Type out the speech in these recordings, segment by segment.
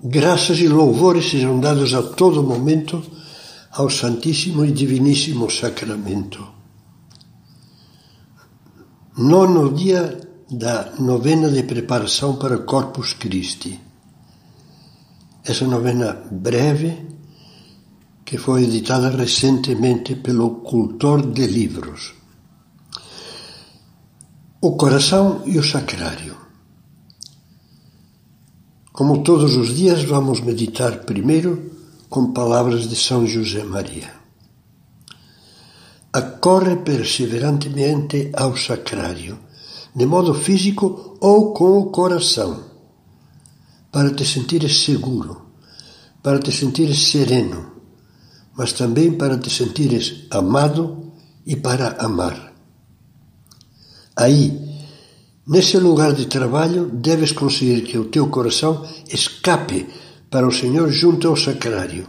Graças e louvores sejam dados a todo momento ao Santíssimo e Diviníssimo Sacramento. Nono dia da novena de preparação para Corpus Christi. Essa novena breve, que foi editada recentemente pelo Cultor de Livros. O coração e o sacrário. Como todos os dias, vamos meditar primeiro com palavras de São José Maria. Acorre perseverantemente ao sacrário, de modo físico ou com o coração, para te sentires seguro, para te sentires sereno, mas também para te sentires amado e para amar. Aí, Nesse lugar de trabalho, deves conseguir que o teu coração escape para o Senhor junto ao sacrário,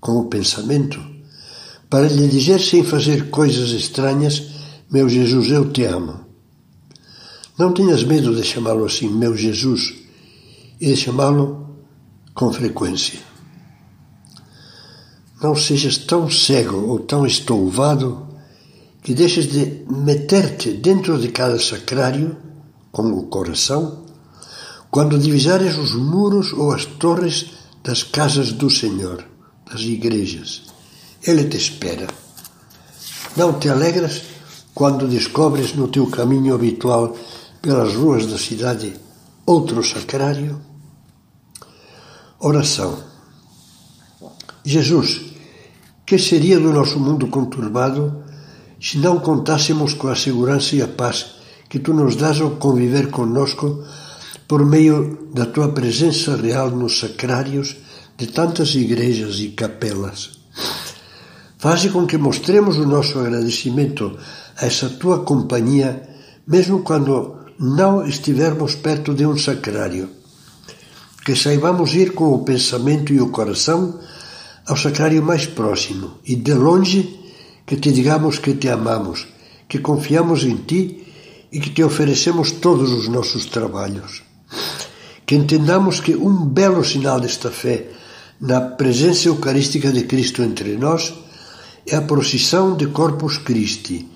com o pensamento, para lhe dizer sem fazer coisas estranhas: Meu Jesus, eu te amo. Não tenhas medo de chamá-lo assim, meu Jesus, e de chamá-lo com frequência. Não sejas tão cego ou tão estouvado que deixes de meter-te dentro de cada sacrário com o coração, quando divisares os muros ou as torres das casas do Senhor, das igrejas. Ele te espera. Não te alegras quando descobres no teu caminho habitual pelas ruas da cidade outro sacrário? Oração. Jesus, que seria do nosso mundo conturbado se não contássemos com a segurança e a paz que tu nos dás ao conviver conosco por meio da tua presença real nos sacrários de tantas igrejas e capelas. Faze com que mostremos o nosso agradecimento a essa tua companhia, mesmo quando não estivermos perto de um sacrário. Que saibamos ir com o pensamento e o coração ao sacrário mais próximo e, de longe, que te digamos que te amamos, que confiamos em ti e que te oferecemos todos os nossos trabalhos. Que entendamos que um belo sinal desta fé na presença eucarística de Cristo entre nós é a procissão de Corpus Christi,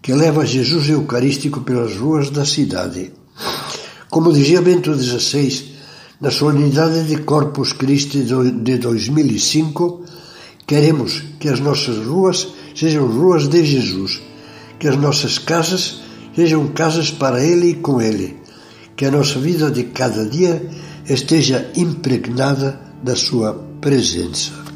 que leva Jesus Eucarístico pelas ruas da cidade. Como dizia Bento XVI, na solenidade de Corpus Christi de 2005, queremos que as nossas ruas sejam ruas de Jesus, que as nossas casas sejam casas para Ele e com Ele, que a nossa vida de cada dia esteja impregnada da Sua presença.